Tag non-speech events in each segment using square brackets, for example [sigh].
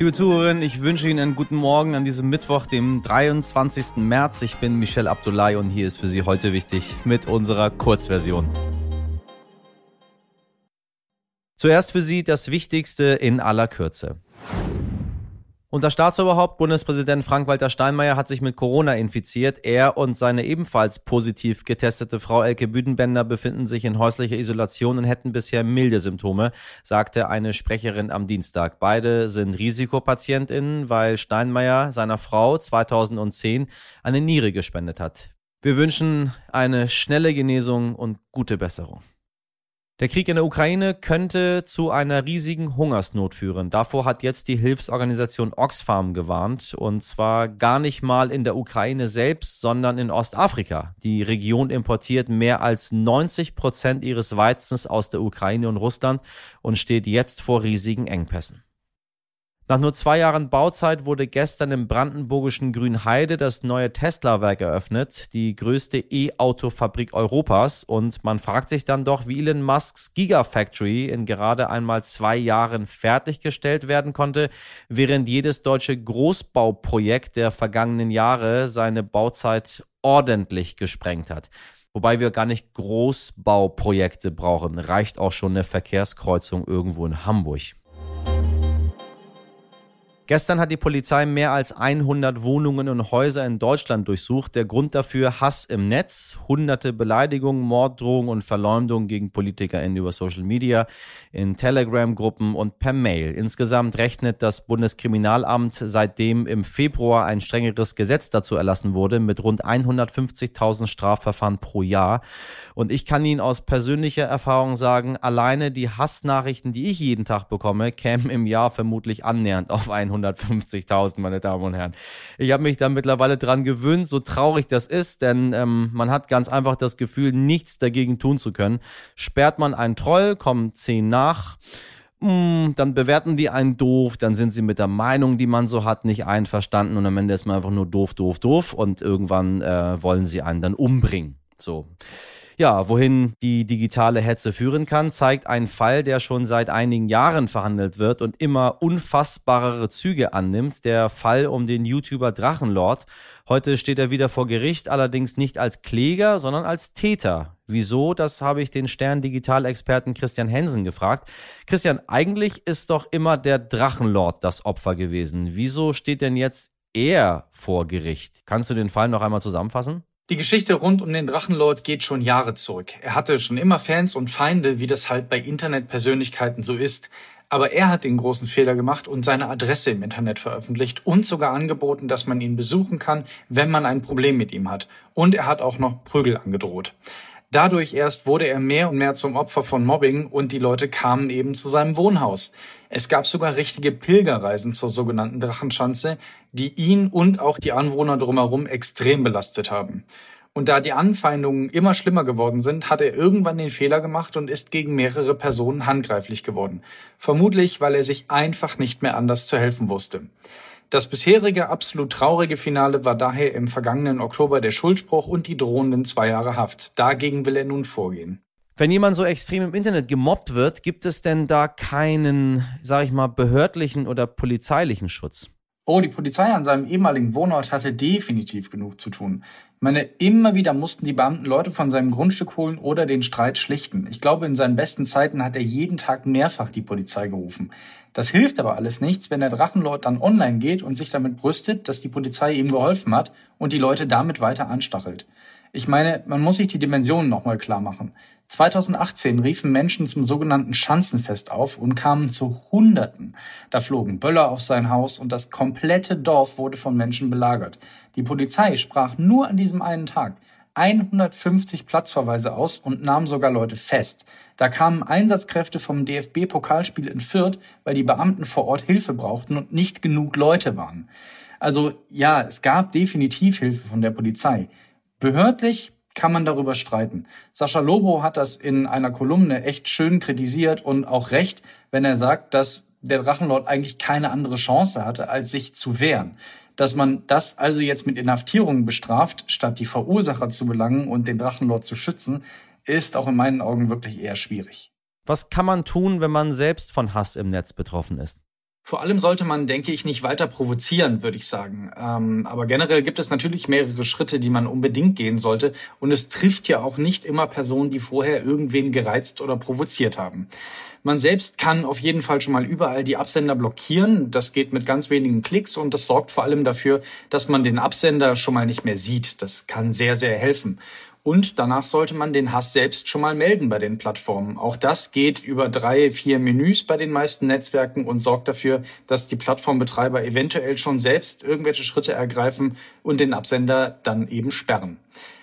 Liebe Zuhörerinnen, ich wünsche Ihnen einen guten Morgen an diesem Mittwoch, dem 23. März. Ich bin Michel Abdullahi und hier ist für Sie heute wichtig mit unserer Kurzversion. Zuerst für Sie das Wichtigste in aller Kürze. Unser Staatsoberhaupt, Bundespräsident Frank-Walter Steinmeier, hat sich mit Corona infiziert. Er und seine ebenfalls positiv getestete Frau Elke Büdenbender befinden sich in häuslicher Isolation und hätten bisher milde Symptome, sagte eine Sprecherin am Dienstag. Beide sind Risikopatientinnen, weil Steinmeier seiner Frau 2010 eine Niere gespendet hat. Wir wünschen eine schnelle Genesung und gute Besserung. Der Krieg in der Ukraine könnte zu einer riesigen Hungersnot führen. Davor hat jetzt die Hilfsorganisation Oxfam gewarnt. Und zwar gar nicht mal in der Ukraine selbst, sondern in Ostafrika. Die Region importiert mehr als 90 Prozent ihres Weizens aus der Ukraine und Russland und steht jetzt vor riesigen Engpässen. Nach nur zwei Jahren Bauzeit wurde gestern im brandenburgischen Grünheide das neue Tesla-Werk eröffnet, die größte E-Auto-Fabrik Europas. Und man fragt sich dann doch, wie Elon Musks Gigafactory in gerade einmal zwei Jahren fertiggestellt werden konnte, während jedes deutsche Großbauprojekt der vergangenen Jahre seine Bauzeit ordentlich gesprengt hat. Wobei wir gar nicht Großbauprojekte brauchen. Reicht auch schon eine Verkehrskreuzung irgendwo in Hamburg. Gestern hat die Polizei mehr als 100 Wohnungen und Häuser in Deutschland durchsucht. Der Grund dafür Hass im Netz, hunderte Beleidigungen, Morddrohungen und Verleumdungen gegen PolitikerInnen über Social Media, in Telegram-Gruppen und per Mail. Insgesamt rechnet das Bundeskriminalamt seitdem im Februar ein strengeres Gesetz dazu erlassen wurde mit rund 150.000 Strafverfahren pro Jahr. Und ich kann Ihnen aus persönlicher Erfahrung sagen, alleine die Hassnachrichten, die ich jeden Tag bekomme, kämen im Jahr vermutlich annähernd auf 100 150.000, meine Damen und Herren. Ich habe mich da mittlerweile dran gewöhnt, so traurig das ist, denn ähm, man hat ganz einfach das Gefühl, nichts dagegen tun zu können. Sperrt man einen Troll, kommen zehn nach mm, dann bewerten die einen doof, dann sind sie mit der Meinung, die man so hat, nicht einverstanden und am Ende ist man einfach nur doof, doof, doof und irgendwann äh, wollen sie einen dann umbringen. So. Ja, wohin die digitale Hetze führen kann, zeigt ein Fall, der schon seit einigen Jahren verhandelt wird und immer unfassbarere Züge annimmt. Der Fall um den YouTuber Drachenlord. Heute steht er wieder vor Gericht, allerdings nicht als Kläger, sondern als Täter. Wieso? Das habe ich den Stern-Digital-Experten Christian Hensen gefragt. Christian, eigentlich ist doch immer der Drachenlord das Opfer gewesen. Wieso steht denn jetzt er vor Gericht? Kannst du den Fall noch einmal zusammenfassen? Die Geschichte rund um den Drachenlord geht schon Jahre zurück. Er hatte schon immer Fans und Feinde, wie das halt bei Internetpersönlichkeiten so ist. Aber er hat den großen Fehler gemacht und seine Adresse im Internet veröffentlicht und sogar angeboten, dass man ihn besuchen kann, wenn man ein Problem mit ihm hat. Und er hat auch noch Prügel angedroht. Dadurch erst wurde er mehr und mehr zum Opfer von Mobbing und die Leute kamen eben zu seinem Wohnhaus. Es gab sogar richtige Pilgerreisen zur sogenannten Drachenschanze, die ihn und auch die Anwohner drumherum extrem belastet haben. Und da die Anfeindungen immer schlimmer geworden sind, hat er irgendwann den Fehler gemacht und ist gegen mehrere Personen handgreiflich geworden. Vermutlich, weil er sich einfach nicht mehr anders zu helfen wusste. Das bisherige absolut traurige Finale war daher im vergangenen Oktober der Schuldspruch und die drohenden zwei Jahre Haft. Dagegen will er nun vorgehen. Wenn jemand so extrem im Internet gemobbt wird, gibt es denn da keinen, sag ich mal, behördlichen oder polizeilichen Schutz? Oh, die Polizei an seinem ehemaligen Wohnort hatte definitiv genug zu tun. Meine, immer wieder mussten die Beamten Leute von seinem Grundstück holen oder den Streit schlichten. Ich glaube, in seinen besten Zeiten hat er jeden Tag mehrfach die Polizei gerufen. Das hilft aber alles nichts, wenn der Drachenlord dann online geht und sich damit brüstet, dass die Polizei ihm geholfen hat und die Leute damit weiter anstachelt. Ich meine, man muss sich die Dimensionen nochmal klar machen. 2018 riefen Menschen zum sogenannten Schanzenfest auf und kamen zu Hunderten. Da flogen Böller auf sein Haus und das komplette Dorf wurde von Menschen belagert. Die Polizei sprach nur an diesem einen Tag 150 Platzverweise aus und nahm sogar Leute fest. Da kamen Einsatzkräfte vom DFB-Pokalspiel in Fürth, weil die Beamten vor Ort Hilfe brauchten und nicht genug Leute waren. Also ja, es gab definitiv Hilfe von der Polizei. Behördlich kann man darüber streiten. Sascha Lobo hat das in einer Kolumne echt schön kritisiert und auch recht, wenn er sagt, dass der Drachenlord eigentlich keine andere Chance hatte, als sich zu wehren. Dass man das also jetzt mit Inhaftierungen bestraft, statt die Verursacher zu belangen und den Drachenlord zu schützen, ist auch in meinen Augen wirklich eher schwierig. Was kann man tun, wenn man selbst von Hass im Netz betroffen ist? Vor allem sollte man, denke ich, nicht weiter provozieren, würde ich sagen. Ähm, aber generell gibt es natürlich mehrere Schritte, die man unbedingt gehen sollte. Und es trifft ja auch nicht immer Personen, die vorher irgendwen gereizt oder provoziert haben. Man selbst kann auf jeden Fall schon mal überall die Absender blockieren. Das geht mit ganz wenigen Klicks und das sorgt vor allem dafür, dass man den Absender schon mal nicht mehr sieht. Das kann sehr, sehr helfen. Und danach sollte man den Hass selbst schon mal melden bei den Plattformen. Auch das geht über drei, vier Menüs bei den meisten Netzwerken und sorgt dafür, dass die Plattformbetreiber eventuell schon selbst irgendwelche Schritte ergreifen und den Absender dann eben sperren.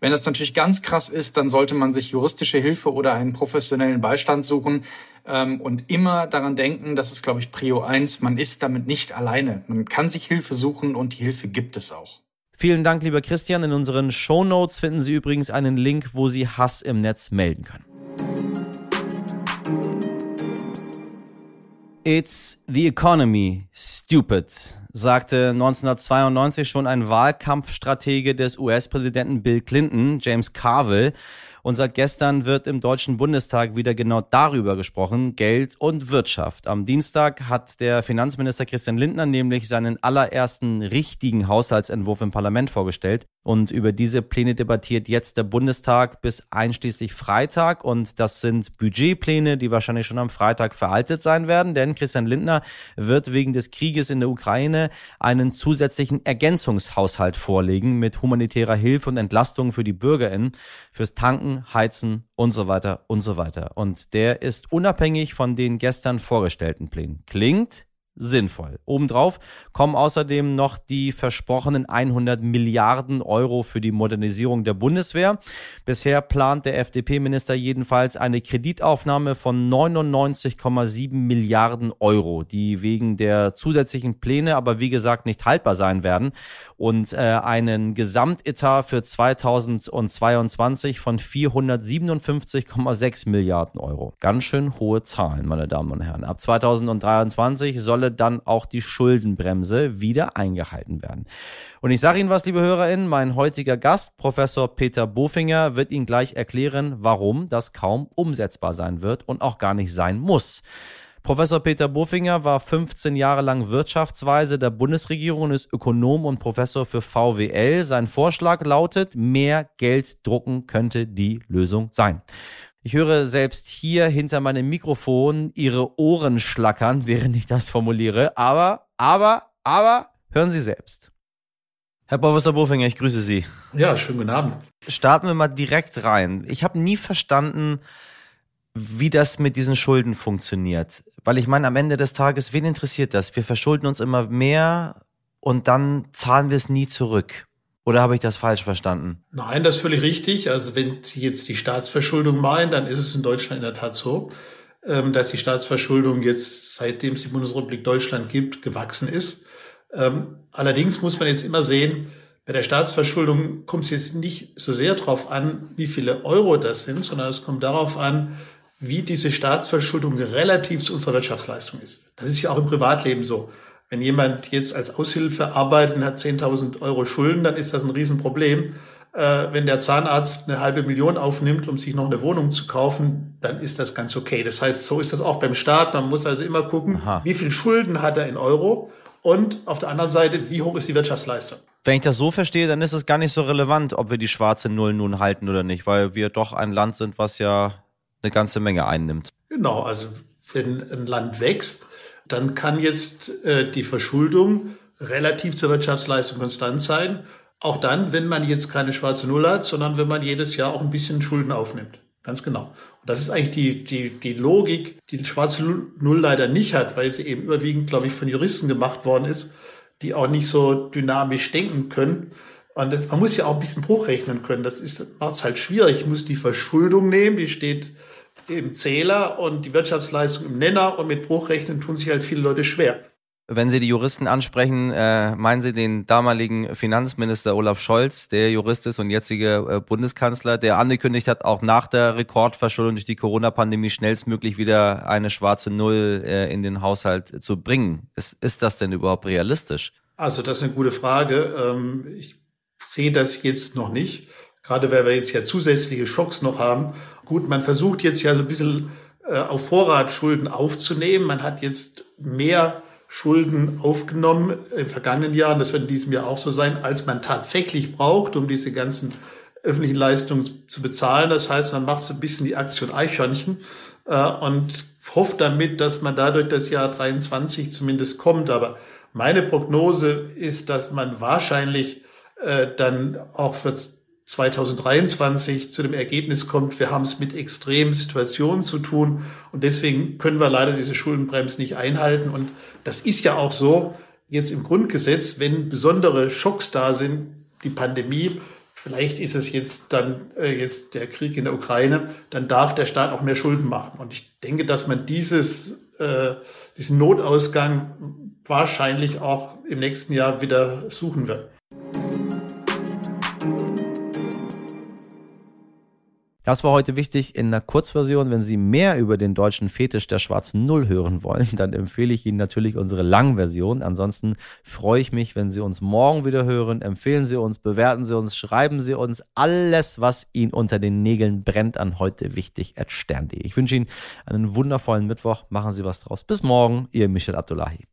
Wenn das natürlich ganz krass ist, dann sollte man sich juristische Hilfe oder einen professionellen Beistand suchen ähm, und immer daran denken, das ist, glaube ich, Prio 1, man ist damit nicht alleine. Man kann sich Hilfe suchen und die Hilfe gibt es auch. Vielen Dank, lieber Christian. In unseren Show Notes finden Sie übrigens einen Link, wo Sie Hass im Netz melden können. It's the economy, stupid, sagte 1992 schon ein Wahlkampfstratege des US-Präsidenten Bill Clinton, James Carville. Und seit gestern wird im Deutschen Bundestag wieder genau darüber gesprochen, Geld und Wirtschaft. Am Dienstag hat der Finanzminister Christian Lindner nämlich seinen allerersten richtigen Haushaltsentwurf im Parlament vorgestellt. Und über diese Pläne debattiert jetzt der Bundestag bis einschließlich Freitag. Und das sind Budgetpläne, die wahrscheinlich schon am Freitag veraltet sein werden, denn Christian Lindner wird wegen des Krieges in der Ukraine einen zusätzlichen Ergänzungshaushalt vorlegen mit humanitärer Hilfe und Entlastung für die BürgerInnen, fürs Tanken, Heizen und so weiter und so weiter. Und der ist unabhängig von den gestern vorgestellten Plänen. Klingt sinnvoll. Obendrauf kommen außerdem noch die versprochenen 100 Milliarden Euro für die Modernisierung der Bundeswehr. Bisher plant der FDP-Minister jedenfalls eine Kreditaufnahme von 99,7 Milliarden Euro, die wegen der zusätzlichen Pläne aber wie gesagt nicht haltbar sein werden und äh, einen Gesamtetat für 2022 von 457,6 Milliarden Euro. Ganz schön hohe Zahlen, meine Damen und Herren. Ab 2023 solle dann auch die Schuldenbremse wieder eingehalten werden. Und ich sage Ihnen was, liebe HörerInnen, mein heutiger Gast, Professor Peter Bofinger, wird Ihnen gleich erklären, warum das kaum umsetzbar sein wird und auch gar nicht sein muss. Professor Peter Bofinger war 15 Jahre lang Wirtschaftsweise der Bundesregierung und ist Ökonom und Professor für VWL. Sein Vorschlag lautet, mehr Geld drucken könnte die Lösung sein. Ich höre selbst hier hinter meinem Mikrofon ihre Ohren schlackern, [laughs] während ich das formuliere. Aber, aber, aber, hören Sie selbst. Herr Professor Bofinger, ich grüße Sie. Ja, schönen guten Abend. Starten wir mal direkt rein. Ich habe nie verstanden, wie das mit diesen Schulden funktioniert. Weil ich meine, am Ende des Tages, wen interessiert das? Wir verschulden uns immer mehr und dann zahlen wir es nie zurück. Oder habe ich das falsch verstanden? Nein, das ist völlig richtig. Also wenn Sie jetzt die Staatsverschuldung meinen, dann ist es in Deutschland in der Tat so, ähm, dass die Staatsverschuldung jetzt, seitdem es die Bundesrepublik Deutschland gibt, gewachsen ist. Ähm, allerdings muss man jetzt immer sehen, bei der Staatsverschuldung kommt es jetzt nicht so sehr darauf an, wie viele Euro das sind, sondern es kommt darauf an, wie diese Staatsverschuldung relativ zu unserer Wirtschaftsleistung ist. Das ist ja auch im Privatleben so. Wenn jemand jetzt als Aushilfe arbeitet und hat 10.000 Euro Schulden, dann ist das ein Riesenproblem. Äh, wenn der Zahnarzt eine halbe Million aufnimmt, um sich noch eine Wohnung zu kaufen, dann ist das ganz okay. Das heißt, so ist das auch beim Staat. Man muss also immer gucken, Aha. wie viel Schulden hat er in Euro und auf der anderen Seite, wie hoch ist die Wirtschaftsleistung. Wenn ich das so verstehe, dann ist es gar nicht so relevant, ob wir die schwarze Null nun halten oder nicht, weil wir doch ein Land sind, was ja eine ganze Menge einnimmt. Genau, also wenn ein Land wächst, dann kann jetzt äh, die Verschuldung relativ zur Wirtschaftsleistung konstant sein. Auch dann, wenn man jetzt keine schwarze Null hat, sondern wenn man jedes Jahr auch ein bisschen Schulden aufnimmt. Ganz genau. Und das ist eigentlich die, die, die Logik, die die schwarze Null leider nicht hat, weil sie eben überwiegend, glaube ich, von Juristen gemacht worden ist, die auch nicht so dynamisch denken können. Und das, man muss ja auch ein bisschen hochrechnen können. Das macht es halt schwierig. Ich muss die Verschuldung nehmen, die steht im Zähler und die Wirtschaftsleistung im Nenner und mit Bruchrechnen tun sich halt viele Leute schwer. Wenn Sie die Juristen ansprechen, äh, meinen Sie den damaligen Finanzminister Olaf Scholz, der Jurist ist und jetzige äh, Bundeskanzler, der angekündigt hat, auch nach der Rekordverschuldung durch die Corona-Pandemie schnellstmöglich wieder eine schwarze Null äh, in den Haushalt zu bringen. Ist, ist das denn überhaupt realistisch? Also das ist eine gute Frage. Ähm, ich sehe das jetzt noch nicht, gerade weil wir jetzt ja zusätzliche Schocks noch haben Gut, man versucht jetzt ja so ein bisschen äh, auf Vorrat Schulden aufzunehmen. Man hat jetzt mehr Schulden aufgenommen im vergangenen Jahr, das wird in diesem Jahr auch so sein, als man tatsächlich braucht, um diese ganzen öffentlichen Leistungen zu bezahlen. Das heißt, man macht so ein bisschen die Aktion Eichhörnchen äh, und hofft damit, dass man dadurch das Jahr 23 zumindest kommt. Aber meine Prognose ist, dass man wahrscheinlich äh, dann auch für 2023 zu dem Ergebnis kommt, wir haben es mit extremen Situationen zu tun und deswegen können wir leider diese Schuldenbremse nicht einhalten. Und das ist ja auch so jetzt im Grundgesetz, wenn besondere Schocks da sind, die Pandemie, vielleicht ist es jetzt dann äh, jetzt der Krieg in der Ukraine, dann darf der Staat auch mehr Schulden machen. Und ich denke, dass man dieses, äh, diesen Notausgang wahrscheinlich auch im nächsten Jahr wieder suchen wird. Das war heute wichtig in der Kurzversion. Wenn Sie mehr über den deutschen Fetisch der schwarzen Null hören wollen, dann empfehle ich Ihnen natürlich unsere Langversion. Ansonsten freue ich mich, wenn Sie uns morgen wieder hören. Empfehlen Sie uns, bewerten Sie uns, schreiben Sie uns alles, was Ihnen unter den Nägeln brennt an heute wichtig at stern.de. Ich wünsche Ihnen einen wundervollen Mittwoch. Machen Sie was draus. Bis morgen, Ihr Michel Abdullahi.